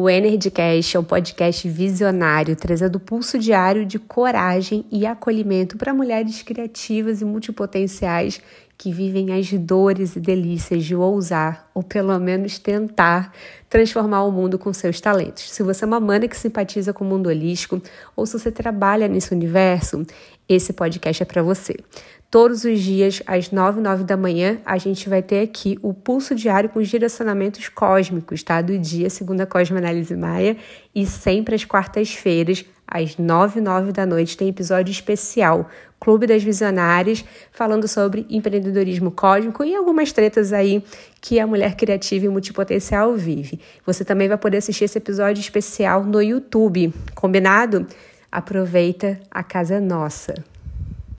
O Energycast é um podcast visionário, trazendo pulso diário de coragem e acolhimento para mulheres criativas e multipotenciais que vivem as dores e delícias de ousar, ou pelo menos tentar, transformar o mundo com seus talentos. Se você é uma mana que simpatiza com o mundo holístico, ou se você trabalha nesse universo, esse podcast é para você. Todos os dias, às 9 9 da manhã, a gente vai ter aqui o pulso diário com os direcionamentos cósmicos, tá? Do dia, segundo a Cosmoanálise Maia, e sempre às quartas-feiras, às 9 9 da noite, tem episódio especial, Clube das Visionárias, falando sobre empreendedorismo cósmico e algumas tretas aí que a mulher criativa e multipotencial vive. Você também vai poder assistir esse episódio especial no YouTube, combinado? Aproveita, a casa é nossa.